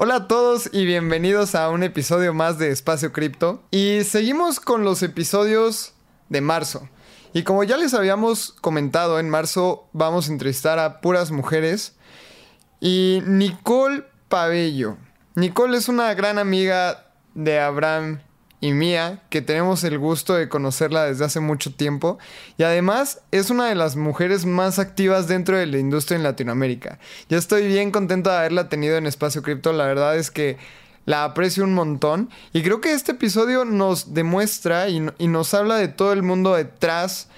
Hola a todos y bienvenidos a un episodio más de Espacio Cripto. Y seguimos con los episodios de marzo. Y como ya les habíamos comentado, en marzo vamos a entrevistar a puras mujeres. Y Nicole Pabello. Nicole es una gran amiga de Abraham y mía, que tenemos el gusto de conocerla desde hace mucho tiempo, y además es una de las mujeres más activas dentro de la industria en Latinoamérica. Yo estoy bien contento de haberla tenido en Espacio Cripto, la verdad es que la aprecio un montón, y creo que este episodio nos demuestra y, y nos habla de todo el mundo detrás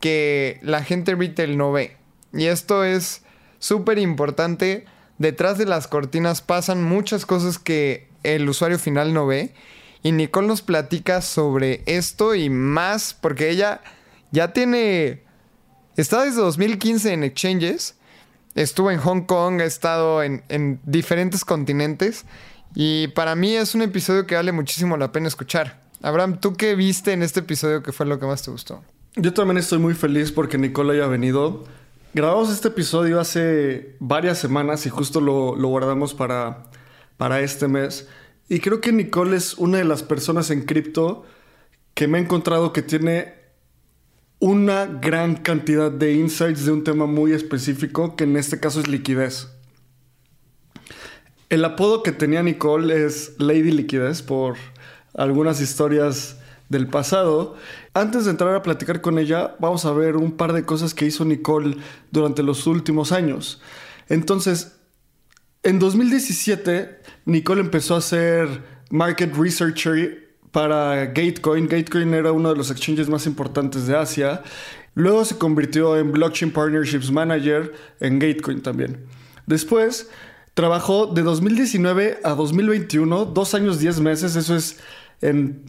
que la gente retail no ve. Y esto es súper importante. Detrás de las cortinas pasan muchas cosas que el usuario final no ve. Y Nicole nos platica sobre esto y más, porque ella ya tiene... Está desde 2015 en exchanges. Estuvo en Hong Kong, ha estado en, en diferentes continentes. Y para mí es un episodio que vale muchísimo la pena escuchar. Abraham, ¿tú qué viste en este episodio que fue lo que más te gustó? Yo también estoy muy feliz porque Nicole haya venido. Grabamos este episodio hace varias semanas y justo lo, lo guardamos para, para este mes. Y creo que Nicole es una de las personas en cripto que me he encontrado que tiene una gran cantidad de insights de un tema muy específico, que en este caso es liquidez. El apodo que tenía Nicole es Lady Liquidez por algunas historias del pasado. Antes de entrar a platicar con ella, vamos a ver un par de cosas que hizo Nicole durante los últimos años. Entonces, en 2017, Nicole empezó a ser market researcher para Gatecoin. Gatecoin era uno de los exchanges más importantes de Asia. Luego se convirtió en Blockchain Partnerships Manager en Gatecoin también. Después trabajó de 2019 a 2021, dos años, diez meses. Eso es en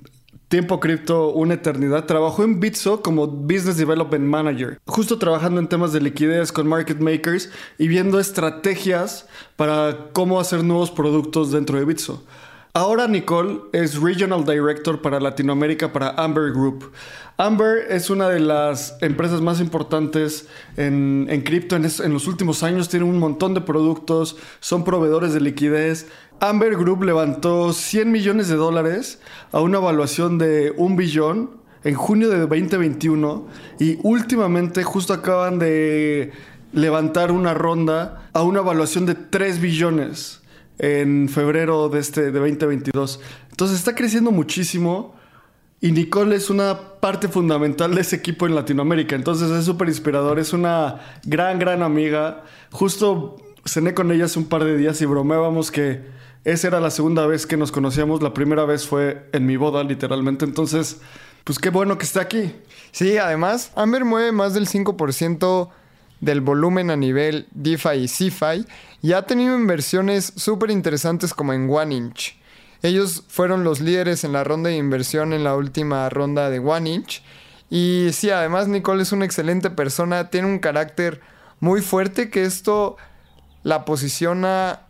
tiempo cripto una eternidad. Trabajó en Bitso como Business Development Manager, justo trabajando en temas de liquidez con market makers y viendo estrategias para cómo hacer nuevos productos dentro de Bitso. Ahora Nicole es Regional Director para Latinoamérica para Amber Group. Amber es una de las empresas más importantes en, en cripto en, en, los últimos años. Tiene un montón de productos, son proveedores de liquidez, Amber Group levantó 100 millones de dólares a una evaluación de un billón en junio de 2021 y últimamente justo acaban de levantar una ronda a una evaluación de 3 billones en febrero de este de 2022. Entonces está creciendo muchísimo y Nicole es una parte fundamental de ese equipo en Latinoamérica. Entonces es súper inspirador, es una gran gran amiga. Justo cené con ella hace un par de días y bromeábamos que esa era la segunda vez que nos conocíamos. La primera vez fue en mi boda, literalmente. Entonces, pues qué bueno que esté aquí. Sí, además, Amber mueve más del 5% del volumen a nivel DeFi y CeFi y ha tenido inversiones súper interesantes como en One Inch. Ellos fueron los líderes en la ronda de inversión en la última ronda de One Inch. Y sí, además Nicole es una excelente persona, tiene un carácter muy fuerte que esto la posiciona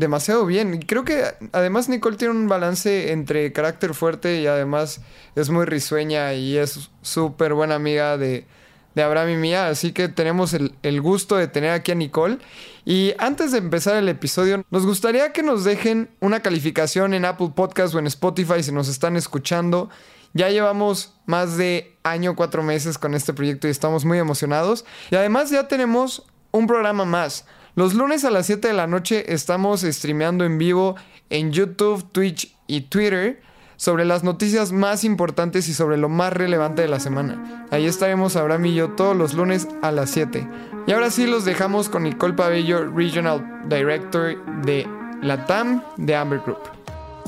demasiado bien. Y creo que además Nicole tiene un balance entre carácter fuerte y además es muy risueña y es súper buena amiga de, de Abraham y mía. Así que tenemos el, el, gusto de tener aquí a Nicole. Y antes de empezar el episodio, nos gustaría que nos dejen una calificación en Apple Podcast o en Spotify si nos están escuchando. Ya llevamos más de año, cuatro meses con este proyecto y estamos muy emocionados. Y además ya tenemos un programa más. Los lunes a las 7 de la noche estamos streameando en vivo en YouTube, Twitch y Twitter sobre las noticias más importantes y sobre lo más relevante de la semana. Ahí estaremos Abraham y yo todos los lunes a las 7. Y ahora sí los dejamos con Nicole Pabello, Regional Director de la TAM de Amber Group.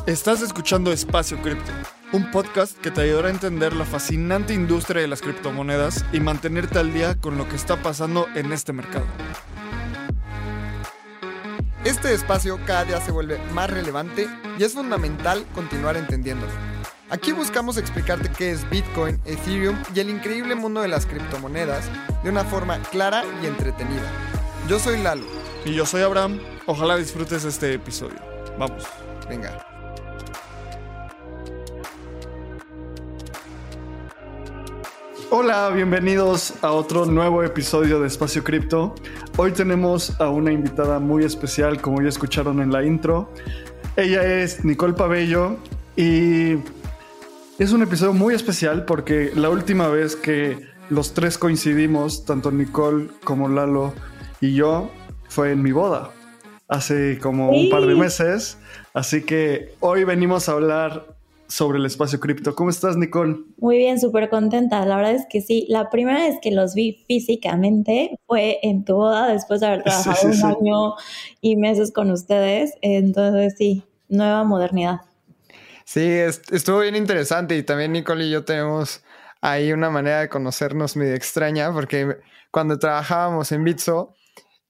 Estás escuchando Espacio Cripto, un podcast que te ayudará a entender la fascinante industria de las criptomonedas y mantenerte al día con lo que está pasando en este mercado. Este espacio cada día se vuelve más relevante y es fundamental continuar entendiéndolo. Aquí buscamos explicarte qué es Bitcoin, Ethereum y el increíble mundo de las criptomonedas de una forma clara y entretenida. Yo soy Lalo. Y yo soy Abraham. Ojalá disfrutes este episodio. Vamos. Venga. Hola, bienvenidos a otro nuevo episodio de Espacio Cripto. Hoy tenemos a una invitada muy especial, como ya escucharon en la intro. Ella es Nicole Pabello y es un episodio muy especial porque la última vez que los tres coincidimos, tanto Nicole como Lalo y yo, fue en mi boda, hace como un par de meses. Así que hoy venimos a hablar sobre el espacio cripto. ¿Cómo estás, Nicole? Muy bien, súper contenta. La verdad es que sí. La primera vez que los vi físicamente fue en tu boda, después de haber trabajado un año y meses con ustedes. Entonces, sí, nueva modernidad. Sí, estuvo bien interesante y también Nicole y yo tenemos ahí una manera de conocernos medio extraña porque cuando trabajábamos en Bitso,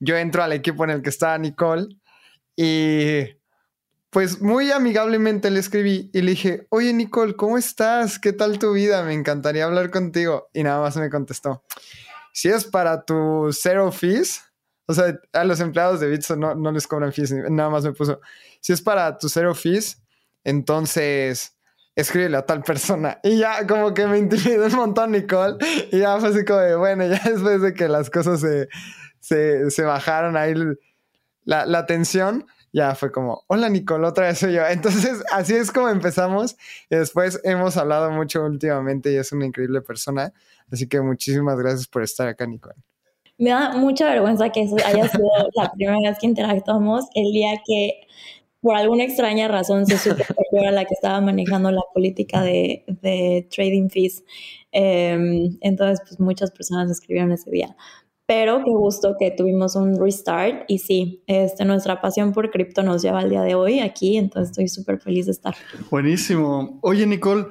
yo entro al equipo en el que estaba Nicole y pues muy amigablemente le escribí y le dije, oye Nicole, ¿cómo estás? ¿Qué tal tu vida? Me encantaría hablar contigo. Y nada más me contestó, si es para tu zero fees, o sea, a los empleados de Bitso no, no les cobran fees, nada más me puso, si es para tu zero fees, entonces escríbele a tal persona. Y ya como que me intimidó un montón Nicole. Y ya fue así como de, bueno, ya después de que las cosas se, se, se bajaron ahí la, la tensión, ya fue como, hola Nicole, otra vez soy yo. Entonces, así es como empezamos. Y después hemos hablado mucho últimamente y es una increíble persona. Así que muchísimas gracias por estar acá, Nicole. Me da mucha vergüenza que eso haya sido la primera vez que interactuamos el día que por alguna extraña razón se supo que yo era la que estaba manejando la política de, de trading fees. Em, entonces, pues muchas personas escribieron ese día pero qué gusto que tuvimos un restart y sí, este, nuestra pasión por cripto nos lleva al día de hoy aquí, entonces estoy súper feliz de estar. Buenísimo. Oye, Nicole,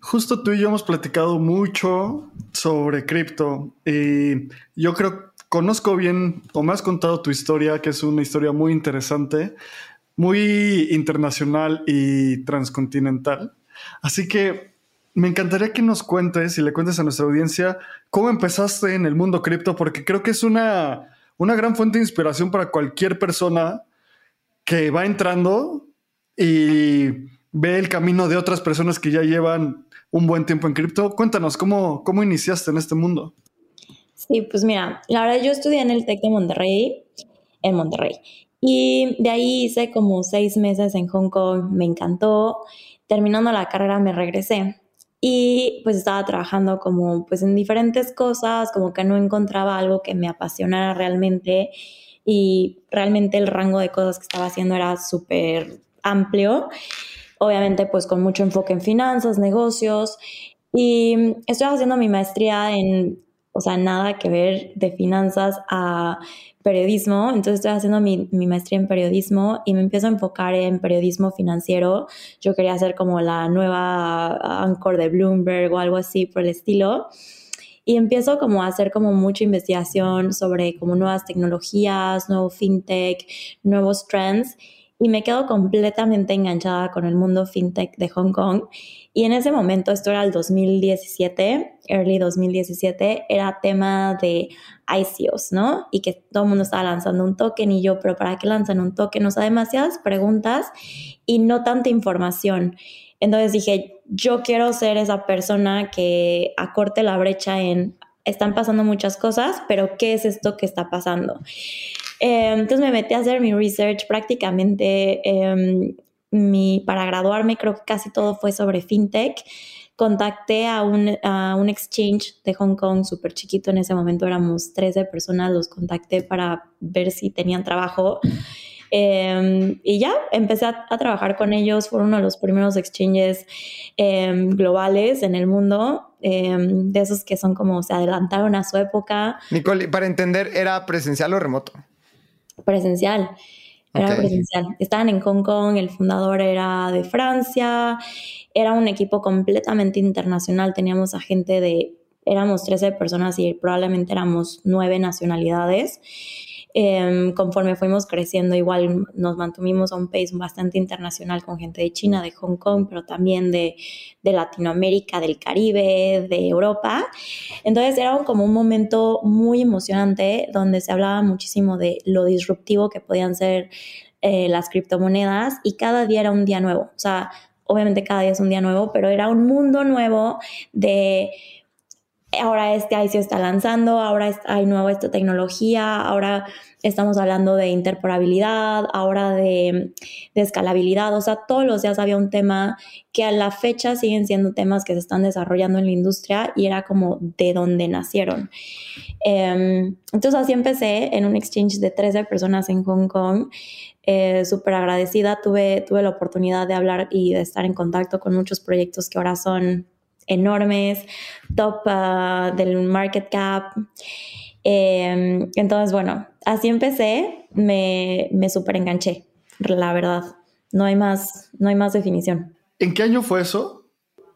justo tú y yo hemos platicado mucho sobre cripto y yo creo, conozco bien o me has contado tu historia, que es una historia muy interesante, muy internacional y transcontinental. Así que me encantaría que nos cuentes y le cuentes a nuestra audiencia cómo empezaste en el mundo cripto, porque creo que es una, una gran fuente de inspiración para cualquier persona que va entrando y ve el camino de otras personas que ya llevan un buen tiempo en cripto. Cuéntanos, ¿cómo, cómo iniciaste en este mundo? Sí, pues mira, la verdad yo estudié en el TEC de Monterrey, en Monterrey, y de ahí hice como seis meses en Hong Kong, me encantó. Terminando la carrera me regresé y pues estaba trabajando como pues en diferentes cosas, como que no encontraba algo que me apasionara realmente y realmente el rango de cosas que estaba haciendo era súper amplio, obviamente pues con mucho enfoque en finanzas, negocios y estoy haciendo mi maestría en, o sea, nada que ver de finanzas a periodismo, entonces estoy haciendo mi, maestría en periodismo y me empiezo a enfocar en periodismo financiero. Yo quería hacer como la nueva anchor de Bloomberg o algo así por el estilo. Y empiezo como a hacer como mucha investigación sobre como nuevas tecnologías, nuevo fintech, nuevos trends y me quedo completamente enganchada con el mundo fintech de Hong Kong. Y en ese momento, esto era el 2017, early 2017, era tema de ICOs, ¿no? Y que todo el mundo estaba lanzando un token y yo, pero ¿para qué lanzan un token? O sea, demasiadas preguntas y no tanta información. Entonces dije, yo quiero ser esa persona que acorte la brecha en, están pasando muchas cosas, pero ¿qué es esto que está pasando? Em, entonces me metí a hacer mi research prácticamente. Em, mi, para graduarme creo que casi todo fue sobre fintech. Contacté a un, a un exchange de Hong Kong súper chiquito, en ese momento éramos 13 personas, los contacté para ver si tenían trabajo. Em, y ya empecé a, trabajar con ellos, fueron uno de los primeros exchanges globales en el mundo, de esos que son como se adelantaron a su época. Nicole, para entender, ¿era presencial o remoto? Presencial. Era presencial. Estaban en Hong Kong, el fundador era de Francia, era un equipo completamente internacional, teníamos a gente de, éramos 13 personas y probablemente éramos nueve nacionalidades. Em, conforme fuimos creciendo, igual nos mantuvimos a un pace bastante internacional con gente de China, de Hong Kong, pero también de, Latinoamérica, del Caribe, de Europa. Entonces era como un momento muy emocionante donde se hablaba muchísimo de lo disruptivo que podían ser eh, las criptomonedas y cada día era un día nuevo. O sea, obviamente cada día es un día nuevo, pero era un mundo nuevo de ahora este ICO está lanzando, ahora hay nueva esta tecnología, ahora estamos hablando de interoperabilidad, ahora de, escalabilidad, o sea, todos los días había un tema que a la fecha siguen siendo temas que se están desarrollando en la industria y era como de dónde nacieron. Em, entonces así empecé en un exchange de 13 personas en Hong Kong. Eh, súper agradecida, tuve, tuve la oportunidad de hablar y de estar en contacto con muchos proyectos que ahora son enormes, top ah, del market cap. Em, entonces, bueno, así empecé, me, me super enganché, la verdad. No hay más, no hay más definición. ¿En qué año fue eso?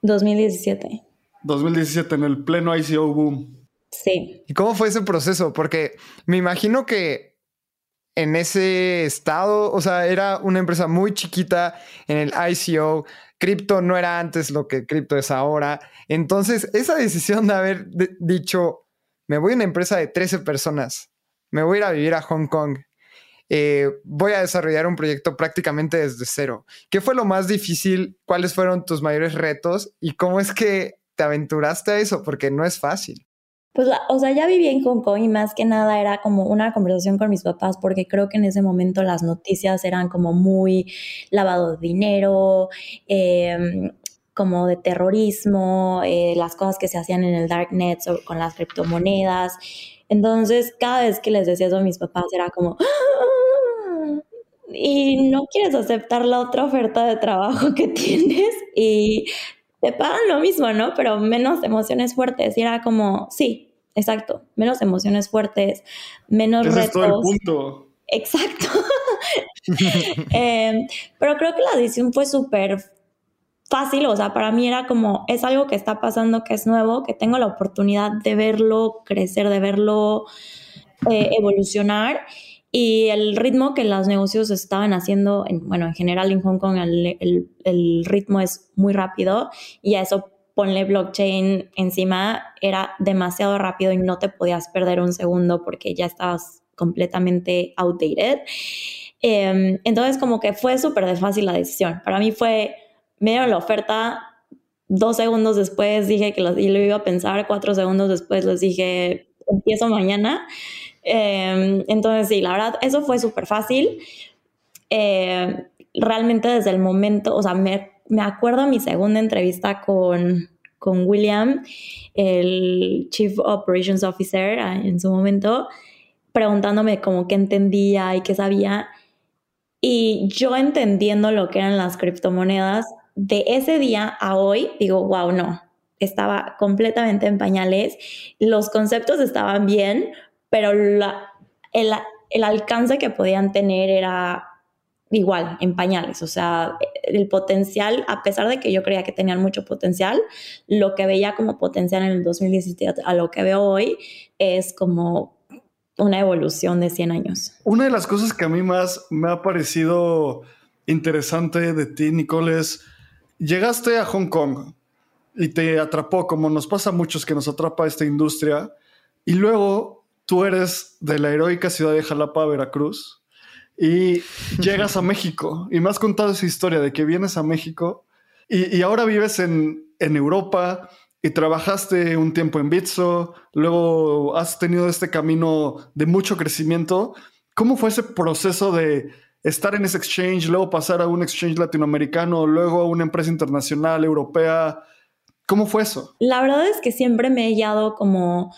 2017. 2017, en el pleno ICO boom. Sí. ¿Y cómo fue ese proceso? Porque me imagino que en ese estado, o sea, era una empresa muy chiquita en el ICO, cripto no era antes lo que cripto es ahora. Entonces, esa decisión de haber dicho, me voy a una empresa de 13 personas, me voy a ir a vivir a Hong Kong, eh, voy a desarrollar un proyecto prácticamente desde cero. ¿Qué fue lo más difícil? ¿Cuáles fueron tus mayores retos? ¿Y cómo es que te aventuraste a eso? Porque no es fácil. Pues, o sea, ya vivía en Hong Kong y más que nada era como una conversación con mis papás porque creo que en ese momento las noticias eran como muy lavado de dinero, em, como de terrorismo, eh, las cosas que se hacían en el darknet con las criptomonedas. Entonces, cada vez que les decía eso a mis papás era como, ¡Ah! y no quieres aceptar la otra oferta de trabajo que tienes y te pagan lo mismo, ¿no? Pero menos emociones fuertes. Y era como, sí, exacto, menos emociones fuertes, menos retos. Es todo el punto. Exacto. Em, pero creo que la decisión fue súper fácil, o sea, para mí era como, es algo que está pasando, que es nuevo, que tengo la oportunidad de verlo crecer, de verlo eh, evolucionar y el ritmo que los negocios estaban haciendo, en, bueno, en general en Hong Kong el, el, ritmo es muy rápido y a eso ponle blockchain encima, era demasiado rápido y no te podías perder un segundo porque ya estabas completamente outdated. Em, entonces como que fue súper fácil la decisión. Para mí fue, me dieron la oferta, dos segundos después dije que lo, y lo iba a pensar, cuatro segundos después les dije, empiezo mañana. Em, entonces, sí, la verdad, eso fue súper fácil. Eh, realmente desde el momento, o sea, me, me acuerdo mi segunda entrevista con, con William, el Chief Operations Officer ah, en su momento, preguntándome como qué entendía y qué sabía. Y yo entendiendo lo que eran las criptomonedas, de ese día a hoy, digo, wow, no, estaba completamente en pañales, los conceptos estaban bien, pero la, el, el alcance que podían tener era igual, en pañales. O sea, el potencial, a pesar de que yo creía que tenían mucho potencial, lo que veía como potencial en el 2017 a lo que veo hoy es como una evolución de 100 años. Una de las cosas que a mí más me ha parecido interesante de ti, Nicole, es llegaste a Hong Kong y te atrapó, como nos pasa a muchos que nos atrapa esta industria, y luego tú eres de la heroica ciudad de Jalapa, Veracruz, y llegas a México. Y me has contado esa historia de que vienes a México y, ahora vives en, Europa y trabajaste un tiempo en Bitso, luego has tenido este camino de mucho crecimiento. ¿Cómo fue ese proceso de estar en ese exchange, luego pasar a un exchange latinoamericano, luego a una empresa internacional, europea? ¿Cómo fue eso? La verdad es que siempre me he guiado como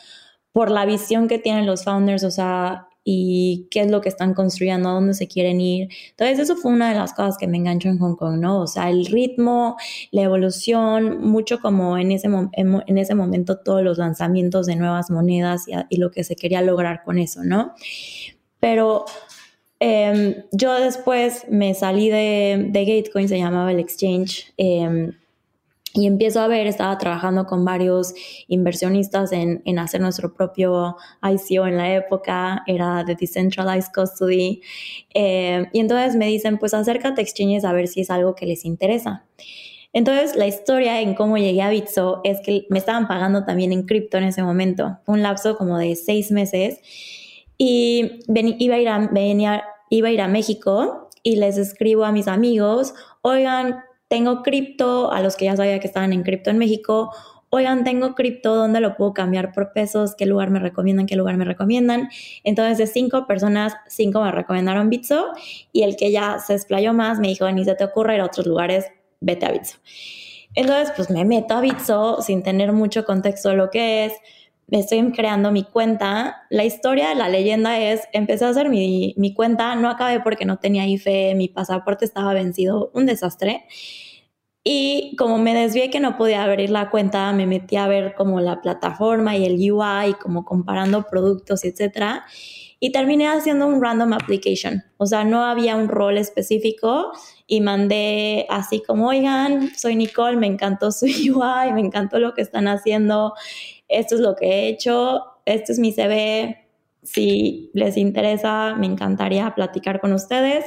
por la visión que tienen los founders, o sea, y qué es lo que están construyendo, a dónde se quieren ir. Entonces, eso fue una de las cosas que me enganchó en Hong Kong, ¿no? O sea, el ritmo, la evolución, mucho como en ese, en ese momento todos los lanzamientos de nuevas monedas y, lo que se quería lograr con eso, ¿no? Pero em, yo después me salí de, Gatecoin, se llamaba el exchange. Eh, y empiezo a ver, estaba trabajando con varios inversionistas en, en, hacer nuestro propio ICO en la época, era de Decentralized Custody. Eh, y entonces me dicen, pues acércate a exchanges a ver si es algo que les interesa. Entonces la historia en cómo llegué a Bitso es que me estaban pagando también en cripto en ese momento, un lapso como de seis meses. Y iba, a ir a, venía, iba a ir a México y les escribo a mis amigos, oigan, tengo cripto, a los que ya sabía que estaban en cripto en México, oigan, tengo cripto, ¿dónde lo puedo cambiar por pesos? ¿Qué lugar me recomiendan? ¿Qué lugar me recomiendan? Entonces, de cinco personas, cinco me recomendaron Bitso y el que ya se explayó más me dijo, ni te ocurra ir a otros lugares, vete a Bitso. Entonces, pues me meto a Bitso sin tener mucho contexto de lo que es. Me estoy creando mi cuenta. La historia, la leyenda es, empecé a hacer mi, mi cuenta, no acabé porque no tenía IFE, mi pasaporte estaba vencido, un desastre. Y como me desvié que no podía abrir la cuenta, me metí a ver como la plataforma y el UI, como comparando productos, etcétera. Y terminé haciendo un random application. O sea, no había un rol específico y mandé así como, oigan, soy Nicole, me encantó su UI, me encantó lo que están haciendo, esto es lo que he hecho, este es mi CV, si les interesa, me encantaría platicar con ustedes.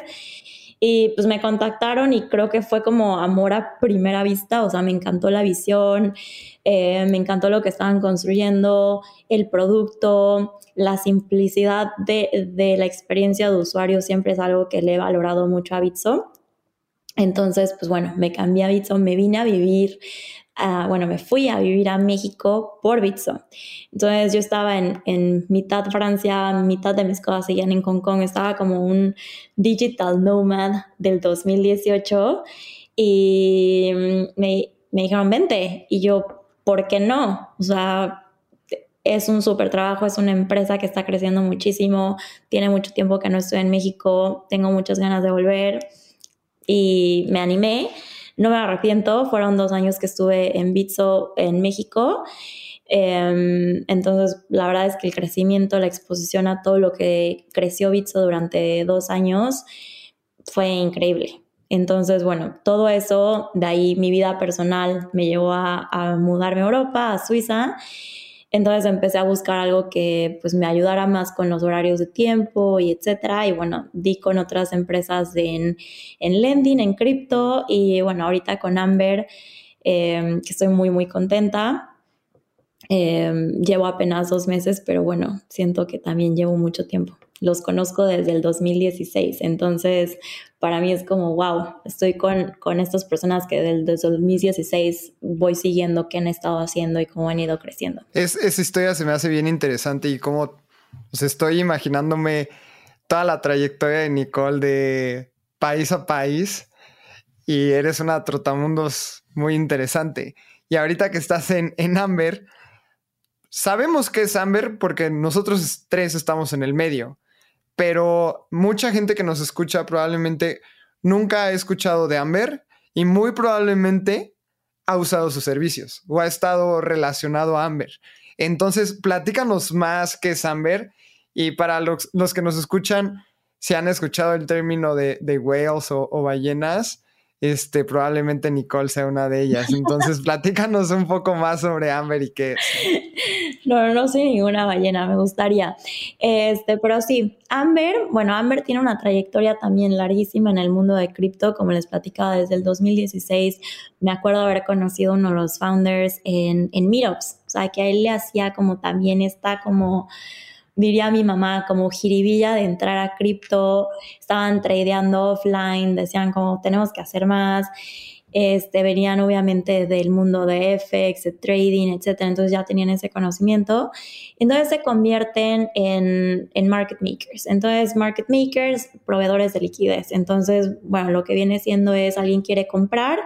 Y pues me contactaron y creo que fue como amor a primera vista, o sea, me encantó la visión, eh, me encantó lo que estaban construyendo, el producto, la simplicidad de, de, la experiencia de usuario siempre es algo que le he valorado mucho a Bitso. Entonces, pues bueno, me cambié a Bitso, me vine a vivir bueno, me fui a vivir a México por Bitso. Entonces yo estaba en, en, mitad Francia, mitad de mis cosas seguían en Hong Kong, estaba como un digital nomad del 2018 y me, me dijeron, vente. Y yo, ¿por qué no? O sea, es un súper trabajo, es una empresa que está creciendo muchísimo, tiene mucho tiempo que no estoy en México, tengo muchas ganas de volver y me animé. No me arrepiento, fueron dos años que estuve en Bitso en México. Em, entonces, la verdad es que el crecimiento, la exposición a todo lo que creció Bitso durante dos años fue increíble. Entonces, bueno, todo eso, de ahí mi vida personal me llevó a, a mudarme a Europa, a Suiza. Entonces empecé a buscar algo que pues me ayudara más con los horarios de tiempo y etcétera. Y bueno, di con otras empresas en, en lending, en cripto y bueno, ahorita con Amber, em, que estoy muy, muy contenta. Em, llevo apenas dos meses, pero bueno, siento que también llevo mucho tiempo. Los conozco desde el 2016, entonces para mí es como, wow, estoy con, con estas personas que desde, el 2016 voy siguiendo qué han estado haciendo y cómo han ido creciendo. Es, esa historia se me hace bien interesante y como pues estoy imaginándome toda la trayectoria de Nicole de país a país y eres una trotamundos muy interesante. Y ahorita que estás en, en Amber, sabemos que es Amber porque nosotros tres estamos en el medio pero mucha gente que nos escucha probablemente nunca ha escuchado de Amber y muy probablemente ha usado sus servicios o ha estado relacionado a Amber. Entonces, platícanos más qué es Amber y para los, que nos escuchan, si han escuchado el término de, de whales o ballenas, este, probablemente Nicole sea una de ellas. Entonces, platícanos un poco más sobre Amber y qué. No, no soy ninguna ballena, me gustaría. Este, pero sí, Amber, bueno, Amber tiene una trayectoria también larguísima en el mundo de cripto, como les platicaba desde el 2016. Me acuerdo haber conocido uno de los founders en, en Meetups, o sea, que a él le hacía como también esta como diría mi mamá, como jiribilla de entrar a cripto, estaban tradeando offline, decían como tenemos que hacer más, este, venían obviamente del mundo de FX, de trading, etcétera, entonces ya tenían ese conocimiento. Entonces se convierten en, en market makers. Entonces, market makers, proveedores de liquidez. Entonces, bueno, lo que viene siendo es alguien quiere comprar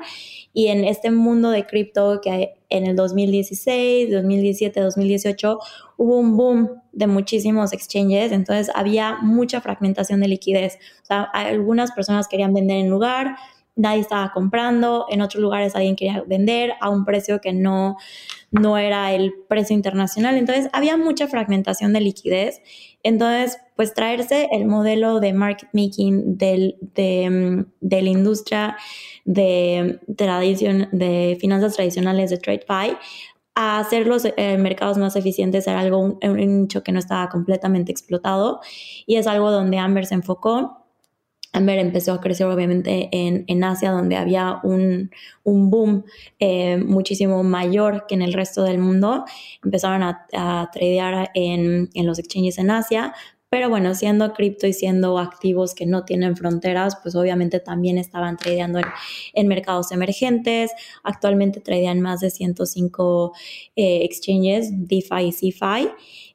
y en este mundo de cripto que en el 2016, 2017, 2018 hubo un boom de muchísimos exchanges, entonces había mucha fragmentación de liquidez. O sea, algunas personas querían vender en lugar, nadie estaba comprando, en otros lugares alguien quería vender a un precio que no, no era el precio internacional. Entonces había mucha fragmentación de liquidez. Entonces, pues traerse el modelo de market making del, de, mm, de, la industria de, tradición, de finanzas tradicionales de TradeFi a hacer los eh, mercados más eficientes era algo, un, un nicho que no estaba completamente explotado y es algo donde Amber se enfocó Amber empezó a crecer obviamente en, en Asia, donde había un, un boom eh, muchísimo mayor que en el resto del mundo. Empezaron a, a tradear en, en, los exchanges en Asia, pero bueno, siendo cripto y siendo activos que no tienen fronteras, pues obviamente también estaban tradeando en, mercados emergentes. Actualmente tradean más de 105 eh, exchanges, DeFi y CeFi.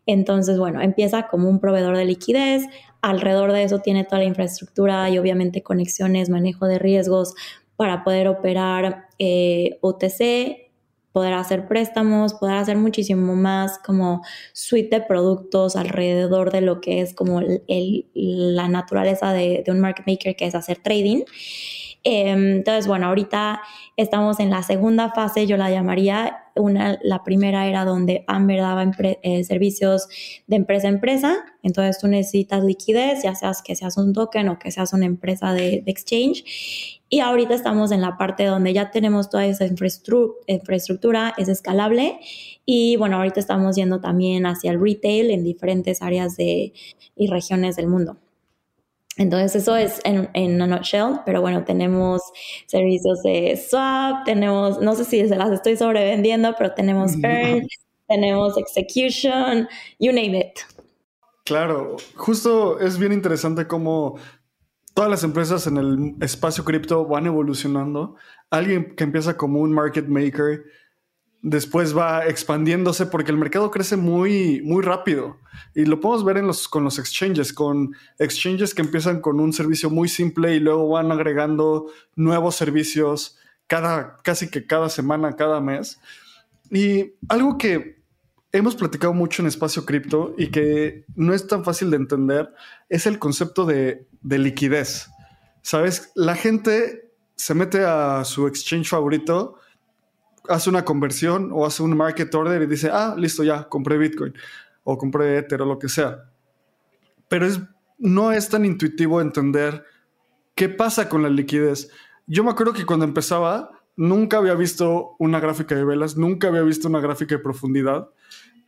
Entonces, bueno, empieza como un proveedor de liquidez. Alrededor de eso tiene toda la infraestructura y obviamente conexiones, manejo de riesgos para poder operar eh, OTC poder hacer préstamos, poder hacer muchísimo más como suite de productos alrededor de lo que es como el, la naturaleza de, un market maker, que es hacer trading. Em, entonces, bueno, ahorita estamos en la segunda fase, yo la llamaría, una, la primera era donde Amber daba eh, servicios de empresa a empresa, entonces tú necesitas liquidez, ya seas que seas un token o que seas una empresa de, de exchange, y ahorita estamos en la parte donde ya tenemos toda esa infraestructura, es escalable. Y bueno, ahorita estamos yendo también hacia el retail en diferentes áreas de, y regiones del mundo. Entonces eso es en, en nutshell, pero bueno, tenemos servicios de swap, tenemos, no sé si se las estoy sobrevendiendo, pero tenemos earn, tenemos execution, you name it. Claro, justo es bien interesante cómo todas las empresas en el espacio cripto van evolucionando. Alguien que empieza como un market maker, después va expandiéndose porque el mercado crece muy, muy rápido. Y lo podemos ver en los, con los exchanges, con exchanges que empiezan con un servicio muy simple y luego van agregando nuevos servicios cada, casi que cada semana, cada mes. Y algo que hemos platicado mucho en espacio cripto y que no es tan fácil de entender es el concepto de, liquidez. Sabes, la gente se mete a su exchange favorito, hace una conversión o hace un market order y dice, ah, listo, ya, compré Bitcoin o compré Ether o lo que sea. Pero es, no es tan intuitivo entender qué pasa con la liquidez. Yo me acuerdo que cuando empezaba, nunca había visto una gráfica de velas, nunca había visto una gráfica de profundidad.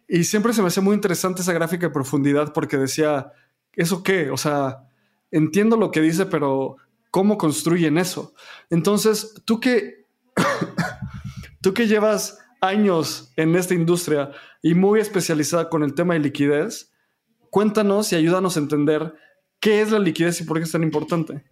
Y siempre se me hacía muy interesante esa gráfica de profundidad porque decía, ¿eso qué? O sea, entiendo lo que dice, pero ¿cómo construyen eso? Entonces, tú que, tú que llevas años en esta industria y muy especializada con el tema de liquidez, cuéntanos y ayúdanos a entender qué es la liquidez y por qué es tan importante.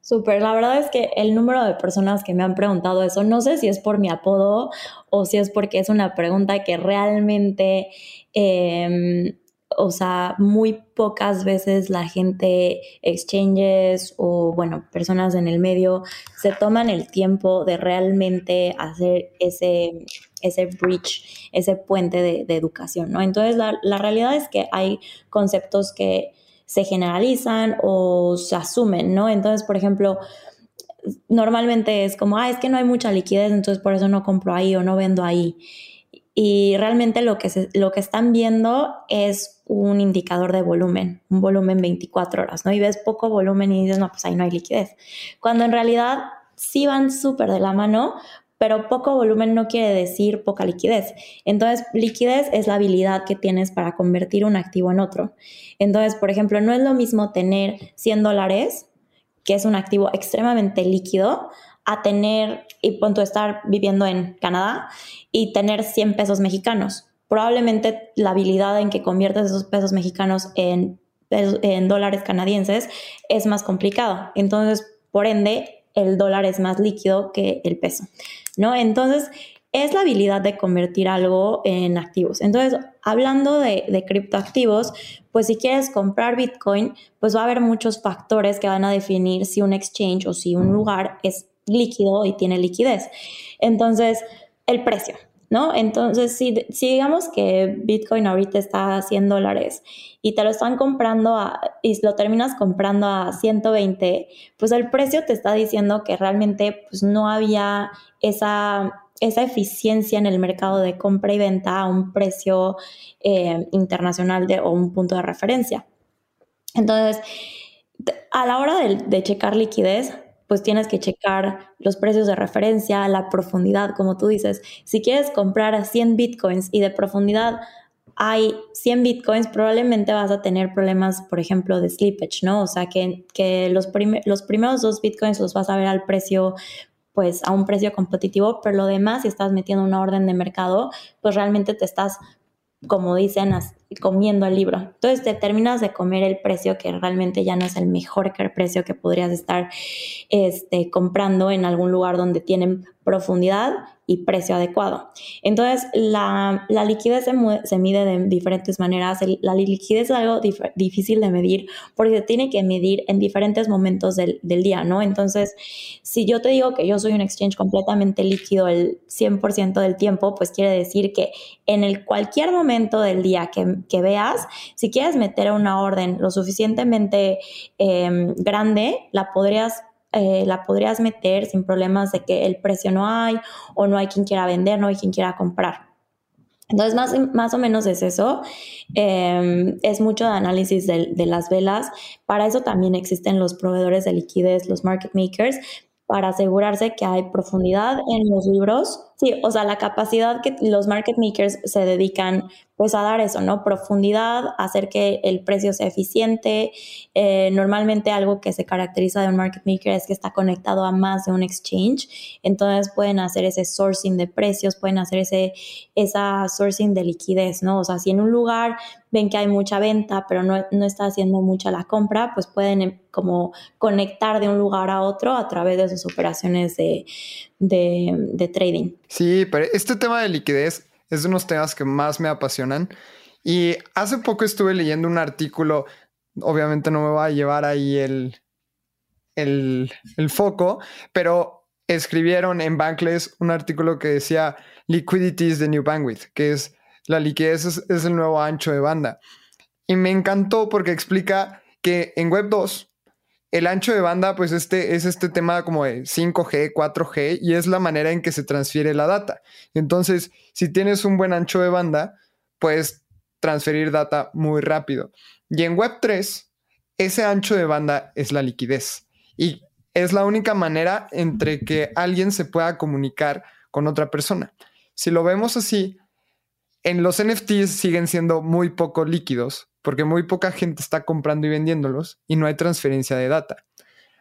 Súper, la verdad es que el número de personas que me han preguntado eso, no sé si es por mi apodo o si es porque es una pregunta que realmente, em, o sea, muy pocas veces la gente, exchanges o, bueno, personas en el medio, se toman el tiempo de realmente hacer ese, ese bridge, ese puente de, educación, ¿no? Entonces, la, la realidad es que hay conceptos que se generalizan o se asumen, ¿no? Entonces, por ejemplo, normalmente es como, ah, es que no hay mucha liquidez, entonces por eso no compro ahí o no vendo ahí. Y realmente lo que, lo que están viendo es un indicador de volumen, un volumen 24 horas, ¿no? Y ves poco volumen y dices, no, pues ahí no hay liquidez. Cuando en realidad sí van súper de la mano pero poco volumen no quiere decir poca liquidez. Entonces, liquidez es la habilidad que tienes para convertir un activo en otro. Entonces, por ejemplo, no es lo mismo tener 100 dólares, que es un activo extremadamente líquido, a tener, y punto estar viviendo en Canadá y tener 100 pesos mexicanos. Probablemente la habilidad en que conviertes esos pesos mexicanos en, en dólares canadienses es más complicado. Entonces, por ende, el dólar es más líquido que el peso, ¿no? Entonces, es la habilidad de convertir algo en activos. Entonces, hablando de, de, criptoactivos, pues si quieres comprar Bitcoin, pues va a haber muchos factores que van a definir si un exchange o si un lugar es líquido y tiene liquidez. Entonces, el precio, ¿no? Entonces, si, digamos que Bitcoin ahorita está a 100 dólares y te lo están comprando a, y lo terminas comprando a 120, pues el precio te está diciendo que realmente pues, no había esa, esa eficiencia en el mercado de compra y venta a un precio eh, internacional de, o un punto de referencia. Entonces, a la hora de, de checar liquidez, pues tienes que checar los precios de referencia, la profundidad, como tú dices. Si quieres comprar a 100 bitcoins y de profundidad hay 100 bitcoins, probablemente vas a tener problemas, por ejemplo, de slippage, ¿no? O sea, que, los, los primeros dos bitcoins los vas a ver al precio pues a un precio competitivo, pero lo demás, si estás metiendo una orden de mercado, pues realmente te estás como dicen, comiendo el libro. Entonces te terminas de comer el precio que realmente ya no es el mejor precio que podrías estar este, comprando en algún lugar donde tienen profundidad y precio adecuado. Entonces, la, liquidez se, mide de diferentes maneras. la liquidez es algo difícil de medir porque se tiene que medir en diferentes momentos del, día, ¿no? Entonces, si yo te digo que yo soy un exchange completamente líquido el 100% del tiempo, pues quiere decir que en el cualquier momento del día que, veas, si quieres meter una orden lo suficientemente em, grande, la podrías eh, la podrías meter sin problemas de que el precio no hay o no hay quien quiera vender, no hay quien quiera comprar. Entonces, más, más o menos es eso. Em, es mucho de análisis de, de, las velas. Para eso también existen los proveedores de liquidez, los market makers, para asegurarse que hay profundidad en los libros. Sí, o sea, la capacidad que los market makers se dedican pues a dar eso, ¿no? Profundidad, hacer que el precio sea eficiente. Eh, normalmente algo que se caracteriza de un market maker es que está conectado a más de un exchange. Entonces pueden hacer ese sourcing de precios, pueden hacer ese, esa sourcing de liquidez, ¿no? O sea, si en un lugar ven que hay mucha venta, pero no, no está haciendo mucha la compra, pues pueden em, como conectar de un lugar a otro a través de sus operaciones de, de, de trading. Sí, pero este tema de liquidez es de unos temas que más me apasionan. Y hace poco estuve leyendo un artículo, obviamente no me va a llevar ahí el, el, foco, pero escribieron en Bankless un artículo que decía Liquidity is the new bandwidth, que es la liquidez es, es el nuevo ancho de banda. Y me encantó porque explica que en Web 2 el ancho de banda, pues este es este tema como de 5G, 4G y es la manera en que se transfiere la data. Entonces, si tienes un buen ancho de banda, puedes transferir data muy rápido. Y en Web3, ese ancho de banda es la liquidez y es la única manera entre que alguien se pueda comunicar con otra persona. Si lo vemos así, en los NFTs siguen siendo muy poco líquidos porque muy poca gente está comprando y vendiéndolos y no hay transferencia de data.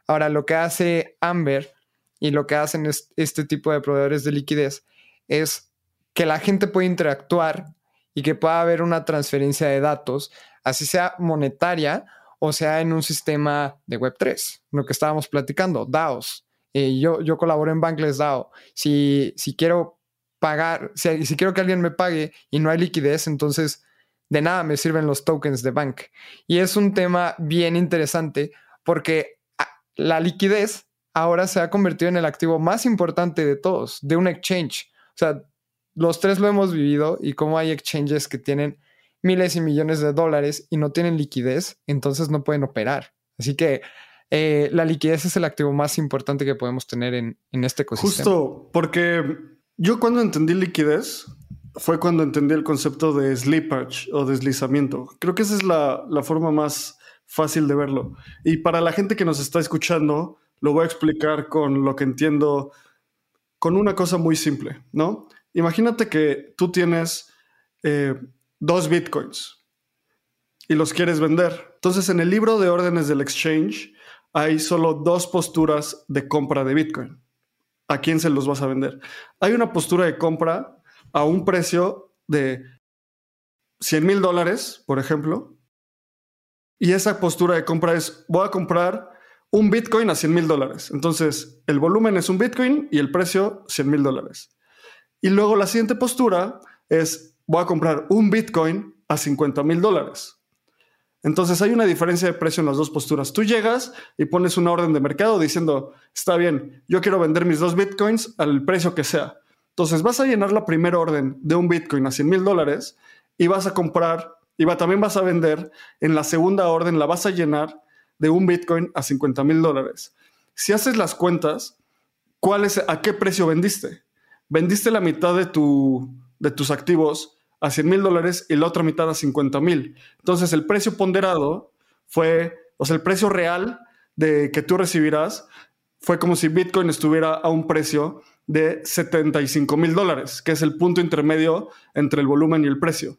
Ahora, lo que hace Amber y lo que hacen este tipo de proveedores de liquidez es que la gente puede interactuar y que pueda haber una transferencia de datos, así sea monetaria o sea en un sistema de Web3, lo que estábamos platicando, DAOs. Eh, yo, yo colaboro en Bankless DAO. Si, si quiero pagar, si, si quiero que alguien me pague y no hay liquidez, entonces de nada me sirven los tokens de bank. Y es un tema bien interesante porque ah, la liquidez ahora se ha convertido en el activo más importante de todos, de un exchange. O sea, los tres lo hemos vivido y como hay exchanges que tienen miles y millones de dólares y no tienen liquidez, entonces no pueden operar. Así que eh, la liquidez es el activo más importante que podemos tener en, en este ecosistema. Justo, porque yo cuando entendí liquidez, fue cuando entendí el concepto de slippage o deslizamiento. Creo que esa es la, forma más fácil de verlo. Y para la gente que nos está escuchando, lo voy a explicar con lo que entiendo, con una cosa muy simple, ¿no? Imagínate que tú tienes eh, dos bitcoins y los quieres vender. Entonces, en el libro de órdenes del exchange hay solo dos posturas de compra de bitcoin. ¿A quién se los vas a vender? Hay una postura de compra a un precio de 100 mil dólares, por ejemplo, y esa postura de compra es, voy a comprar un Bitcoin a 100 mil dólares. Entonces, el volumen es un Bitcoin y el precio 100 mil dólares. Y luego la siguiente postura es, voy a comprar un Bitcoin a 50 mil dólares. Entonces hay una diferencia de precio en las dos posturas. Tú llegas y pones una orden de mercado diciendo, está bien, yo quiero vender mis dos Bitcoins al precio que sea. Entonces vas a llenar la primera orden de un Bitcoin a 100 mil dólares y vas a comprar, y va, también vas a vender, en la segunda orden la vas a llenar de un Bitcoin a 50 mil dólares. Si haces las cuentas, ¿cuál es, ¿a qué precio vendiste? Vendiste la mitad de, tu, de tus activos a 100 mil dólares y la otra mitad a 50 mil. Entonces el precio ponderado fue, o sea, el precio real de que tú recibirás fue como si Bitcoin estuviera a un precio de 75 mil dólares, que es el punto intermedio entre el volumen y el precio.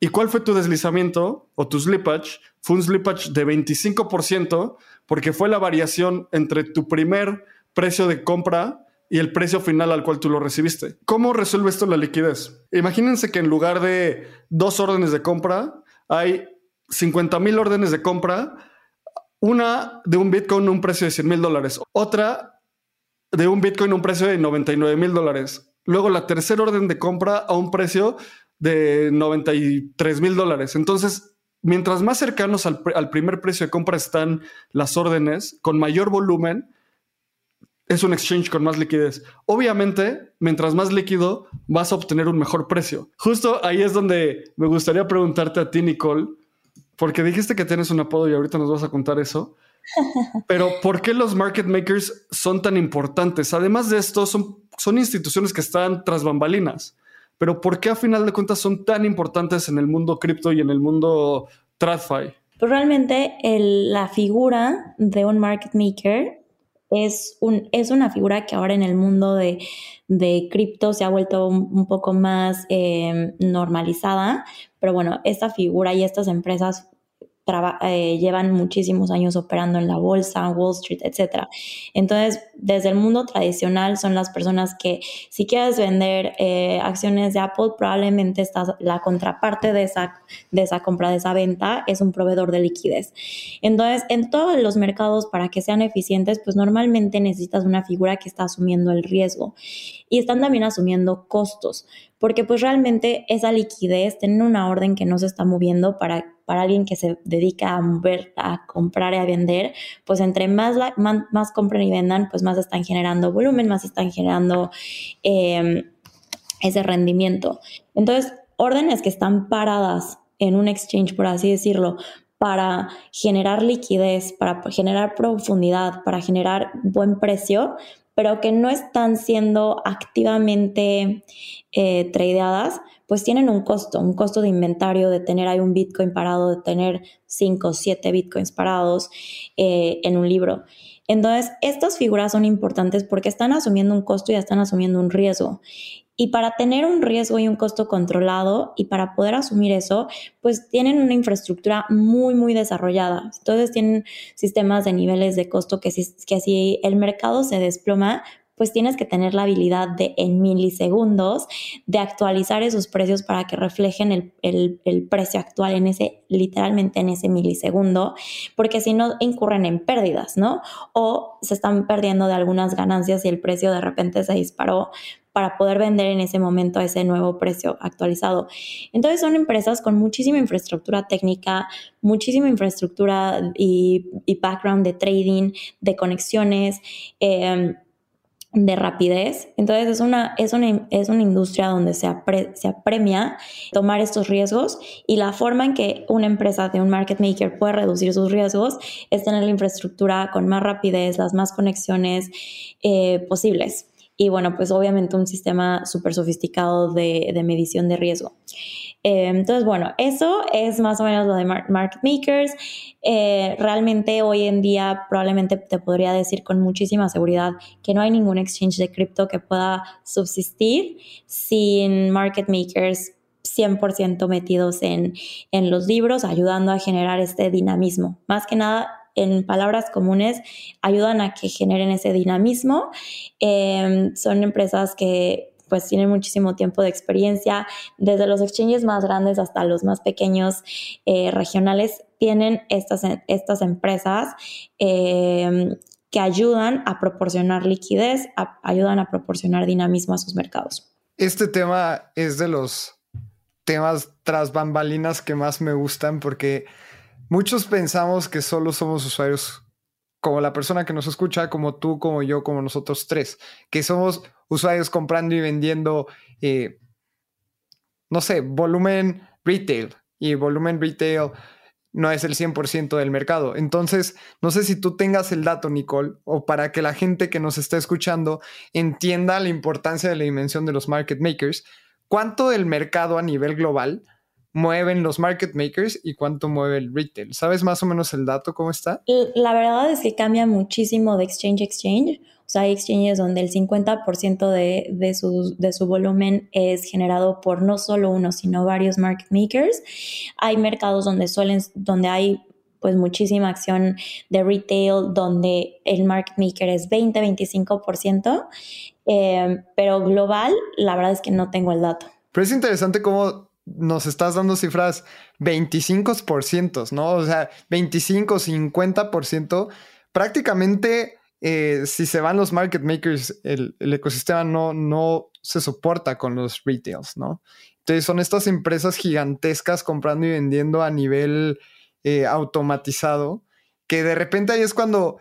¿Y cuál fue tu deslizamiento o tu slippage? Fue un slippage de 25% porque fue la variación entre tu primer precio de compra y el precio final al cual tú lo recibiste. ¿Cómo resuelve esto la liquidez? Imagínense que en lugar de dos órdenes de compra, hay 50 mil órdenes de compra, una de un Bitcoin a un precio de 100 mil dólares, otra de un Bitcoin a un precio de 99 mil dólares. Luego la tercera orden de compra a un precio de 93 mil dólares. Entonces, mientras más cercanos al, al, primer precio de compra están las órdenes, con mayor volumen, es un exchange con más liquidez. Obviamente, mientras más líquido, vas a obtener un mejor precio. Justo ahí es donde me gustaría preguntarte a ti, Nicole, porque dijiste que tienes un apodo y ahorita nos vas a contar eso. Pero ¿por qué los market makers son tan importantes? Además de esto, son, son instituciones que están tras bambalinas. Pero ¿por qué a final de cuentas son tan importantes en el mundo cripto y en el mundo TradFi? Pues realmente la figura de un market maker es, un, es una figura que ahora en el mundo de, cripto se ha vuelto un, poco más eh, normalizada, pero bueno, esta figura y estas empresas eh, llevan muchísimos años operando en la bolsa, Wall Street, etc. Entonces, desde el mundo tradicional son las personas que si quieres vender eh, acciones de Apple, probablemente estás, la contraparte de esa, de esa compra, de esa venta, es un proveedor de liquidez. Entonces, en todos los mercados, para que sean eficientes, pues normalmente necesitas una figura que está asumiendo el riesgo y están también asumiendo costos porque pues realmente esa liquidez, tener una orden que no se está moviendo para, para alguien que se dedica a a comprar y a vender, pues entre más, más, compren y vendan, pues más están generando volumen, más están generando em, ese rendimiento. Entonces, órdenes que están paradas en un exchange, por así decirlo, para generar liquidez, para generar profundidad, para generar buen precio, pero que no están siendo activamente eh, tradeadas, pues tienen un costo, un costo de inventario, de tener ahí un Bitcoin parado, de tener 5 o 7 Bitcoins parados eh, en un libro. Entonces, estas figuras son importantes porque están asumiendo un costo y están asumiendo un riesgo. Y para tener un riesgo y un costo controlado y para poder asumir eso, pues tienen una infraestructura muy, muy desarrollada. Entonces tienen sistemas de niveles de costo que si, que si el mercado se desploma, pues tienes que tener la habilidad de en milisegundos de actualizar esos precios para que reflejen el, el, precio actual en ese, literalmente en ese milisegundo, porque si no incurren en pérdidas, ¿no? O se están perdiendo de algunas ganancias y el precio de repente se disparó para poder vender en ese momento a ese nuevo precio actualizado. Entonces son empresas con muchísima infraestructura técnica, muchísima infraestructura y, background de trading, de conexiones. Em, de rapidez. Entonces es una, es una, es una industria donde se, se apremia tomar estos riesgos y la forma en que una empresa de un market maker puede reducir sus riesgos es tener la infraestructura con más rapidez, las más conexiones eh, posibles y bueno, pues obviamente un sistema súper sofisticado de, medición de riesgo. Eh, entonces, bueno, eso es más o menos lo de market makers. Eh, realmente hoy en día probablemente te podría decir con muchísima seguridad que no hay ningún exchange de cripto que pueda subsistir sin market makers 100% metidos en, en los libros, ayudando a generar este dinamismo. Más que nada, en palabras comunes ayudan a que generen ese dinamismo. Em, son empresas que pues tienen muchísimo tiempo de experiencia, desde los exchanges más grandes hasta los más pequeños eh, regionales, tienen estas, estas empresas em, que ayudan a proporcionar liquidez, ayudan a proporcionar dinamismo a sus mercados. Este tema es de los temas tras bambalinas que más me gustan porque Muchos pensamos que solo somos usuarios como la persona que nos escucha, como tú, como yo, como nosotros tres, que somos usuarios comprando y vendiendo, eh, no sé, volumen retail. Y volumen retail no es el 100% del mercado. Entonces, no sé si tú tengas el dato, Nicole, o para que la gente que nos está escuchando entienda la importancia de la dimensión de los market makers, cuánto del mercado a nivel global mueven los market makers y cuánto mueve el retail. ¿Sabes más o menos el dato cómo está? La verdad es que cambia muchísimo de exchange a exchange. O sea, hay exchanges donde el 50% de, de, su, de su volumen es generado por no solo uno, sino varios market makers. Hay mercados donde suelen, donde hay pues muchísima acción de retail, donde el market maker es 20-25%. Eh, pero global, la verdad es que no tengo el dato. Pero es interesante cómo nos estás dando cifras 25%, ¿no? O sea, 25, 50%. Prácticamente, eh, si se van los market makers, el, ecosistema no, no se soporta con los retails, ¿no? Entonces son estas empresas gigantescas comprando y vendiendo a nivel eh, automatizado, que de repente ahí es cuando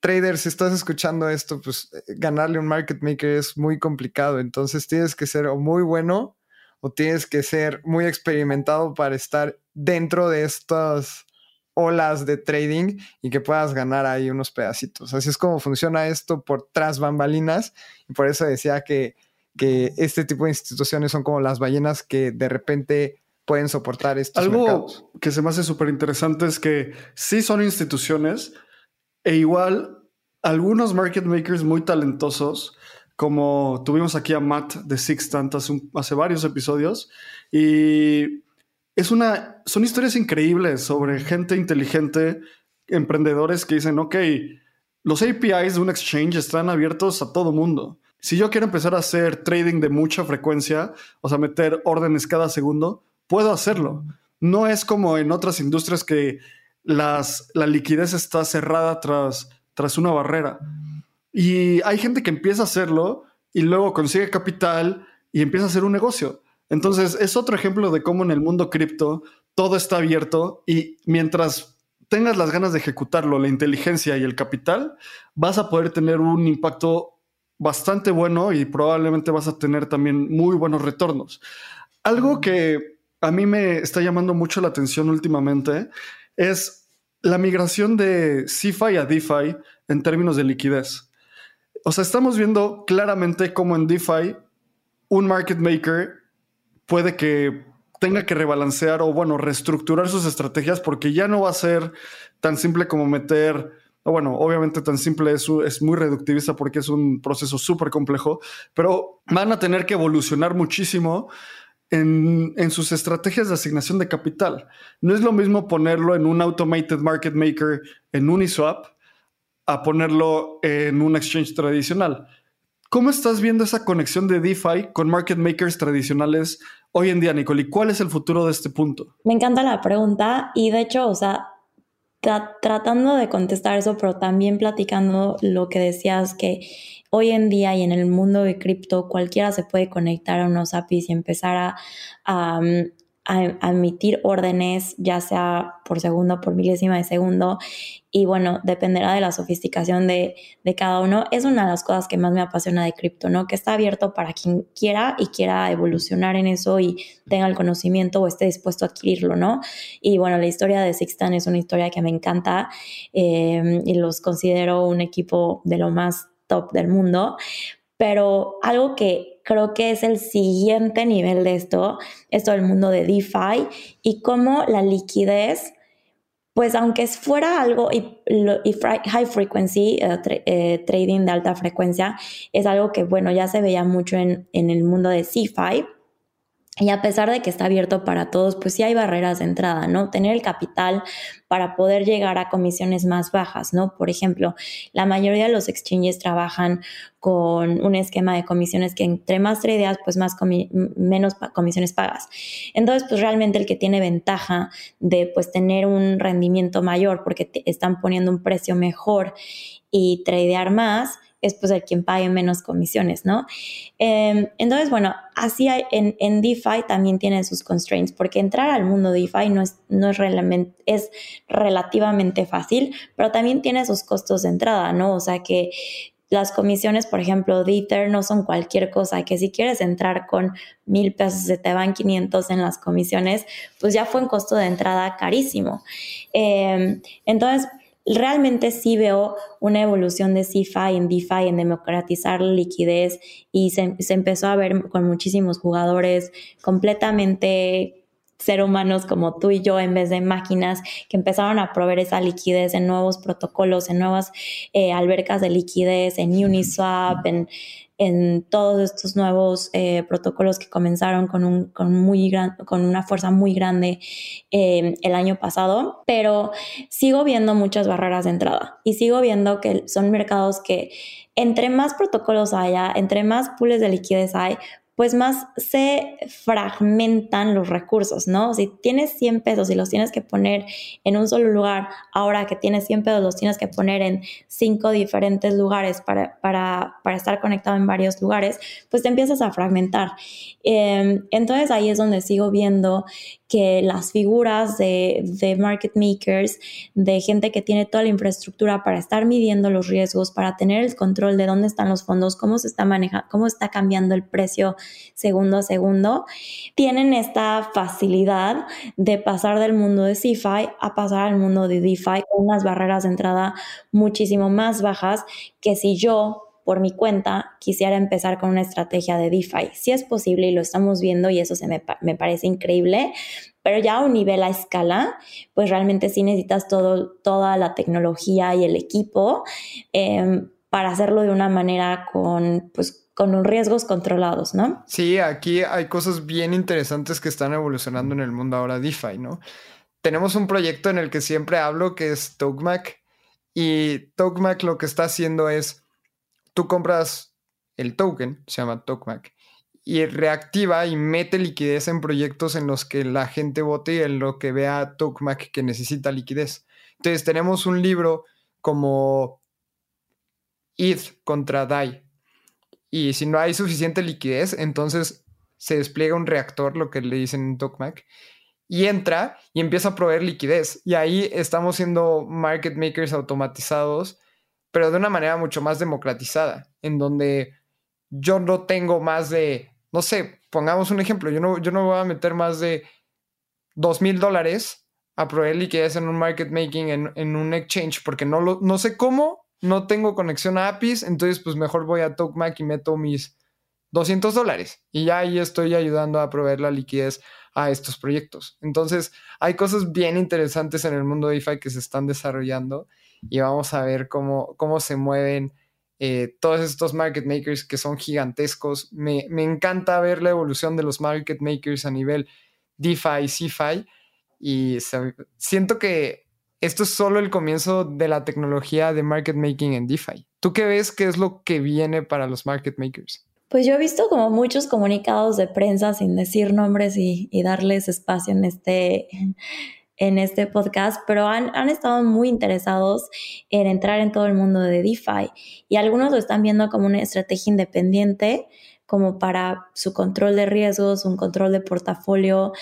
traders, si estás escuchando esto, pues eh, ganarle un market maker es muy complicado. Entonces tienes que ser muy bueno o tienes que ser muy experimentado para estar dentro de estas olas de trading y que puedas ganar ahí unos pedacitos. Así es como funciona esto por tras bambalinas y por eso decía que, que este tipo de instituciones son como las ballenas que de repente pueden soportar estos Algo que se me hace súper interesante es que sí son instituciones e igual algunos market makers muy talentosos como tuvimos aquí a Matt de Sixtant hace, hace varios episodios. Y es una, son historias increíbles sobre gente inteligente, emprendedores que dicen, ok, los APIs de un exchange están abiertos a todo mundo. Si yo quiero empezar a hacer trading de mucha frecuencia, o sea, meter órdenes cada segundo, puedo hacerlo. No es como en otras industrias que las, la liquidez está cerrada tras, tras una barrera. Y hay gente que empieza a hacerlo y luego consigue capital y empieza a hacer un negocio. Entonces, es otro ejemplo de cómo en el mundo cripto todo está abierto y mientras tengas las ganas de ejecutarlo, la inteligencia y el capital, vas a poder tener un impacto bastante bueno y probablemente vas a tener también muy buenos retornos. Algo que a mí me está llamando mucho la atención últimamente es la migración de CeFi a DeFi en términos de liquidez o sea, estamos viendo claramente cómo en DeFi un market maker puede que tenga que rebalancear o, bueno, reestructurar sus estrategias porque ya no va a ser tan simple como meter, bueno, obviamente tan simple es, es muy reductivista porque es un proceso súper complejo, pero van a tener que evolucionar muchísimo en, en, sus estrategias de asignación de capital. No es lo mismo ponerlo en un automated market maker en Uniswap a ponerlo en un exchange tradicional. ¿Cómo estás viendo esa conexión de DeFi con market makers tradicionales hoy en día, Nicole? ¿Y cuál es el futuro de este punto? Me encanta la pregunta y de hecho, o sea, tratando de contestar eso, pero también platicando lo que decías que hoy en día y en el mundo de cripto cualquiera se puede conectar a unos APIs y empezar a, a, emitir órdenes, ya sea por segundo, por milésima de segundo, y bueno, dependerá de la sofisticación de, de, cada uno. Es una de las cosas que más me apasiona de cripto, ¿no? Que está abierto para quien quiera y quiera evolucionar en eso y tenga el conocimiento o esté dispuesto a adquirirlo, ¿no? Y bueno, la historia de Sixtan es una historia que me encanta eh, y los considero un equipo de lo más top del mundo, pero algo que creo que es el siguiente nivel de esto, es todo el mundo de DeFi y cómo la liquidez, pues aunque fuera algo high frequency eh, eh, trading de alta frecuencia, es algo que, bueno, ya se veía mucho en, en el mundo de CeFi y a pesar de que está abierto para todos, pues sí hay barreras de entrada, ¿no? Tener el capital para poder llegar a comisiones más bajas, ¿no? Por ejemplo, la mayoría de los exchanges trabajan con un esquema de comisiones que entre más tradeas, pues más menos comisiones pagas. Entonces, pues realmente el que tiene ventaja de pues tener un rendimiento mayor porque te están poniendo un precio mejor y tradear más, es pues el quien pague menos comisiones, ¿no? Em, entonces, bueno, así en, en, DeFi también tiene sus constraints, porque entrar al mundo DeFi no es, no es, es relativamente fácil, pero también tiene sus costos de entrada, ¿no? O sea que las comisiones, por ejemplo, de Ether no son cualquier cosa, que si quieres entrar con mil pesos, se te van 500 en las comisiones, pues ya fue un costo de entrada carísimo. Em, entonces, realmente sí veo una evolución de CeFi en DeFi, en democratizar la liquidez y se, empezó a ver con muchísimos jugadores completamente ser humanos como tú y yo en vez de máquinas que empezaron a proveer esa liquidez en nuevos protocolos, en nuevas eh, albercas de liquidez, en Uniswap, en, en todos estos nuevos eh, protocolos que comenzaron con, un, con, muy gran, con una fuerza muy grande eh, el año pasado, pero sigo viendo muchas barreras de entrada y sigo viendo que son mercados que entre más protocolos haya, entre más pools de liquidez hay, pues más se fragmentan los recursos, ¿no? Si tienes 100 pesos y los tienes que poner en un solo lugar, ahora que tienes 100 pesos los tienes que poner en cinco diferentes lugares para, para, para estar conectado en varios lugares, pues te empiezas a fragmentar. Em, entonces ahí es donde sigo viendo que las figuras de, market makers, de gente que tiene toda la infraestructura para estar midiendo los riesgos, para tener el control de dónde están los fondos, cómo se está manejando, cómo está cambiando el precio segundo a segundo, tienen esta facilidad de pasar del mundo de CeFi a pasar al mundo de DeFi con unas barreras de entrada muchísimo más bajas que si yo por mi cuenta quisiera empezar con una estrategia de DeFi. Si es posible y lo estamos viendo y eso se me, me, parece increíble, pero ya a un nivel a escala, pues realmente sí necesitas todo, toda la tecnología y el equipo eh, para hacerlo de una manera con, pues, con riesgos controlados, ¿no? Sí, aquí hay cosas bien interesantes que están evolucionando en el mundo ahora DeFi, ¿no? Tenemos un proyecto en el que siempre hablo que es Tokmak y Tokmak lo que está haciendo es tú compras el token, se llama Tokmak, y reactiva y mete liquidez en proyectos en los que la gente vote y en lo que vea Tokmak que necesita liquidez. Entonces tenemos un libro como ETH contra DAI. Y si no hay suficiente liquidez, entonces se despliega un reactor, lo que le dicen en Tokmak, y entra y empieza a proveer liquidez. Y ahí estamos siendo market makers automatizados pero de una manera mucho más democratizada, en donde yo no tengo más de, no sé, pongamos un ejemplo, yo no, yo no voy a meter más de dos mil dólares a proveer liquidez en un market making, en, un exchange, porque no, lo, no sé cómo, no tengo conexión a APIs, entonces pues mejor voy a Tokmak y meto mis 200 dólares y ya ahí estoy ayudando a proveer la liquidez a estos proyectos. Entonces, hay cosas bien interesantes en el mundo de DeFi que se están desarrollando y vamos a ver cómo, cómo se mueven eh, todos estos market makers que son gigantescos. Me, encanta ver la evolución de los market makers a nivel DeFi, CeFi y siento que esto es solo el comienzo de la tecnología de market making en DeFi. ¿Tú qué ves que es lo que viene para los market makers? Pues yo he visto como muchos comunicados de prensa sin decir nombres y darles espacio en este, en este podcast, pero han, han, estado muy interesados en entrar en todo el mundo de DeFi. Y algunos lo están viendo como una estrategia independiente como para su control de riesgos, un control de portafolio,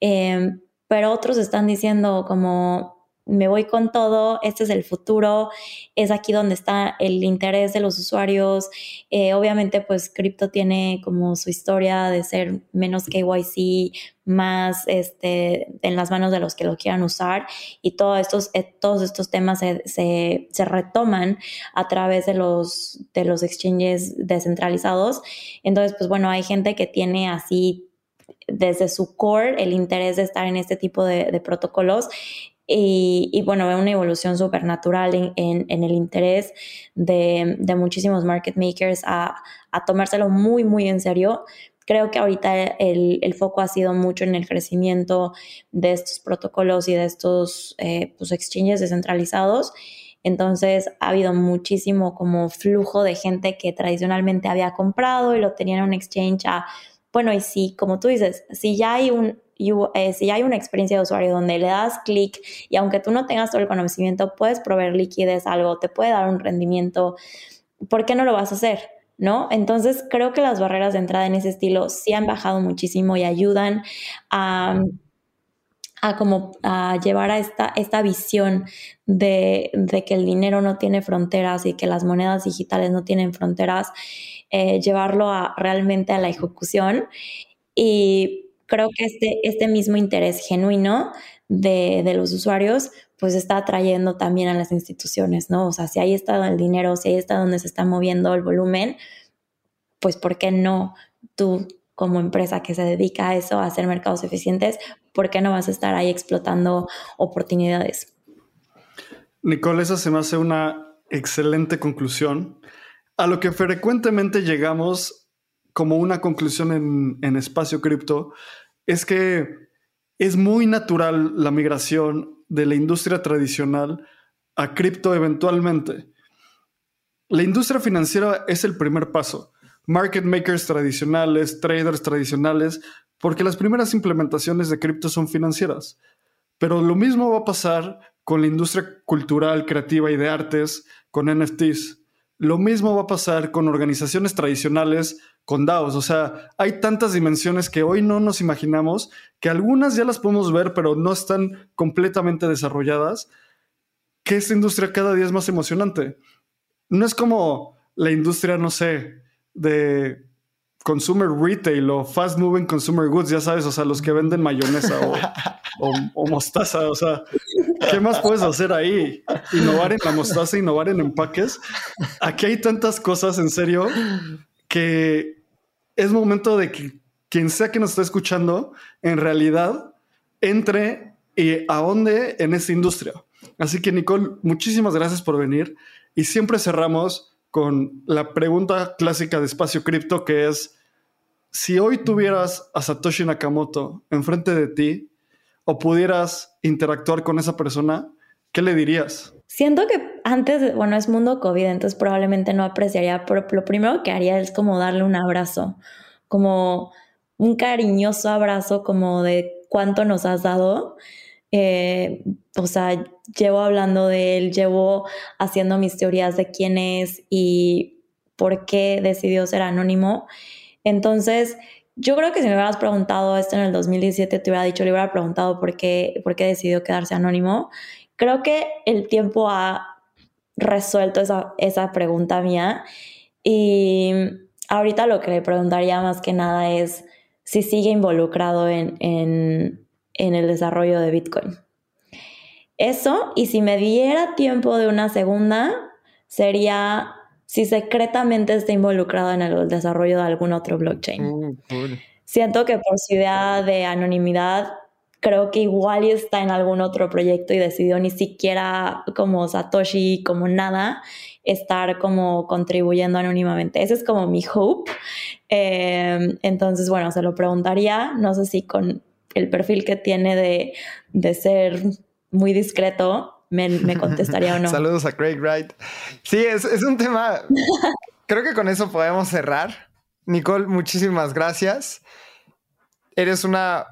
eh, pero otros están diciendo como me voy con todo, este es el futuro, es aquí donde está el interés de los usuarios. Eh, obviamente, pues cripto tiene como su historia de ser menos KYC, más este, en las manos de los que lo quieran usar y todos estos, eh, todos estos temas se, se, retoman a través de los, de los exchanges descentralizados. Entonces, pues bueno, hay gente que tiene así desde su core el interés de estar en este tipo de protocolos y, bueno, ve una evolución supernatural en, en, el interés de, de, muchísimos market makers a, a, tomárselo muy, muy en serio. Creo que ahorita el, el, foco ha sido mucho en el crecimiento de estos protocolos y de estos eh, pues, exchanges descentralizados. Entonces ha habido muchísimo como flujo de gente que tradicionalmente había comprado y lo tenía en un exchange a, bueno, y sí, como tú dices, si ya hay un, eh, si hay una experiencia de usuario donde le das clic y aunque tú no tengas todo el conocimiento, puedes proveer liquidez algo, te puede dar un rendimiento, ¿por qué no lo vas a hacer? ¿No? Entonces creo que las barreras de entrada en ese estilo sí han bajado muchísimo y ayudan a, a como a llevar a esta, esta visión de, que el dinero no tiene fronteras y que las monedas digitales no tienen fronteras, eh, llevarlo a, realmente a la ejecución. Y creo que este, este mismo interés genuino de, de, los usuarios, pues está atrayendo también a las instituciones, ¿no? O sea, si ahí está el dinero, si ahí está donde se está moviendo el volumen, pues ¿por qué no tú como empresa que se dedica a eso, a hacer mercados eficientes, ¿por qué no vas a estar ahí explotando oportunidades? Nicole, esa se me hace una excelente conclusión. A lo que frecuentemente llegamos como una conclusión en, en espacio cripto es que es muy natural la migración de la industria tradicional a cripto eventualmente. La industria financiera es el primer paso market makers tradicionales, traders tradicionales, porque las primeras implementaciones de cripto son financieras. Pero lo mismo va a pasar con la industria cultural, creativa y de artes, con NFTs. Lo mismo va a pasar con organizaciones tradicionales, con DAOs. O sea, hay tantas dimensiones que hoy no nos imaginamos, que algunas ya las podemos ver, pero no están completamente desarrolladas, que esta industria cada día es más emocionante. No es como la industria, no sé, de consumer retail o fast moving consumer goods, ya sabes, o sea, los que venden mayonesa o, mostaza, o sea, ¿qué más puedes hacer ahí? Innovar en la mostaza, innovar en empaques. Aquí hay tantas cosas, en serio, que es momento de que quien sea que nos esté escuchando, en realidad, entre y ahonde en esta industria. Así que, Nicole, muchísimas gracias por venir y siempre cerramos con la pregunta clásica de espacio cripto que es, si hoy tuvieras a Satoshi Nakamoto enfrente de ti o pudieras interactuar con esa persona, ¿qué le dirías? Siento que antes, bueno, es mundo COVID, entonces probablemente no apreciaría, pero lo primero que haría es como darle un abrazo, como un cariñoso abrazo, como de cuánto nos has dado. Eh, o sea, llevo hablando de él, llevo haciendo mis teorías de quién es y por qué decidió ser anónimo. Entonces, yo creo que si me hubieras preguntado esto en el 2017, te hubiera dicho, le hubiera preguntado por qué, por qué decidió quedarse anónimo. Creo que el tiempo ha resuelto esa, esa pregunta mía y ahorita lo que le preguntaría más que nada es si sigue involucrado en, en, en el desarrollo de Bitcoin. Eso, y si me diera tiempo de una segunda, sería si secretamente está involucrado en el desarrollo de algún otro blockchain. Uh, Siento que por su idea de anonimidad, creo que igual está en algún otro proyecto y decidió ni siquiera como Satoshi, como nada, estar como contribuyendo anónimamente. Ese es como mi hope. Em, entonces, bueno, se lo preguntaría, no sé si con el perfil que tiene de, de ser muy discreto, me, contestaría o no. Saludos a Craig Wright. Sí, es, es un tema. Creo que con eso podemos cerrar. Nicole, muchísimas gracias. Eres una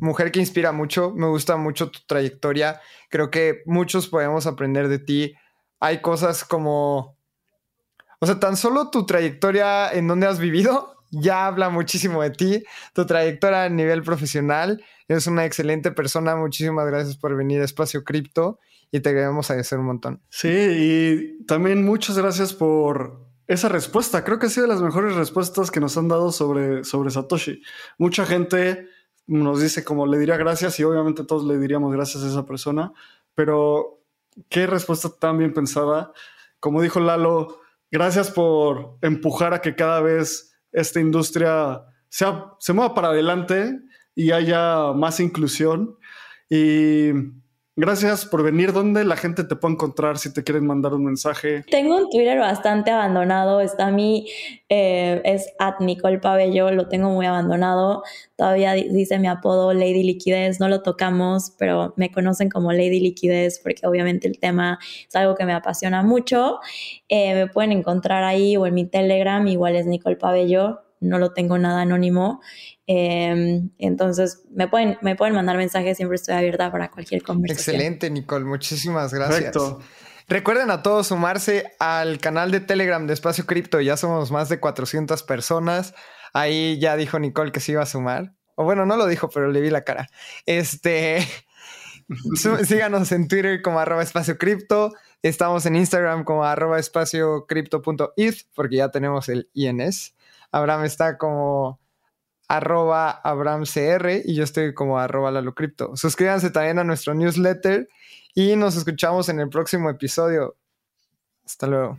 mujer que inspira mucho. Me gusta mucho tu trayectoria. Creo que muchos podemos aprender de ti. Hay cosas como. O sea, tan solo tu trayectoria en donde has vivido ya habla muchísimo de ti, tu trayectoria a nivel profesional. Eres una excelente persona. Muchísimas gracias por venir a Espacio Cripto y te queremos agradecer un montón. Sí, y también muchas gracias por esa respuesta. Creo que ha sido de las mejores respuestas que nos han dado sobre, sobre Satoshi. Mucha gente nos dice como le diría gracias y obviamente todos le diríamos gracias a esa persona, pero qué respuesta tan bien pensada. Como dijo Lalo, gracias por empujar a que cada vez esta industria sea, se mueva para adelante y haya más inclusión. Y gracias por venir. ¿Dónde la gente te puede encontrar si te quieren mandar un mensaje? Tengo un Twitter bastante abandonado. Está mi, eh, es at Nicole Pabello, lo tengo muy abandonado. Todavía dice mi apodo Lady Liquidez, no lo tocamos, pero me conocen como Lady Liquidez porque obviamente el tema es algo que me apasiona mucho. Eh, me pueden encontrar ahí o en mi Telegram, igual es Nicole Pabello no lo tengo nada anónimo. Em, entonces, me pueden, me pueden mandar mensajes, siempre estoy abierta para cualquier conversación. Excelente, Nicole, muchísimas gracias. Recuerden a todos sumarse al canal de Telegram de Espacio Cripto, ya somos más de 400 personas. Ahí ya dijo Nicole que se iba a sumar. O bueno, no lo dijo, pero le vi la cara. Este, síganos en Twitter como arroba espacio cripto. Estamos en Instagram como arroba espacio porque ya tenemos el INS. Abraham está como arroba AbramCR y yo estoy como arroba LaloCrypto. Suscríbanse también a nuestro newsletter y nos escuchamos en el próximo episodio. Hasta luego.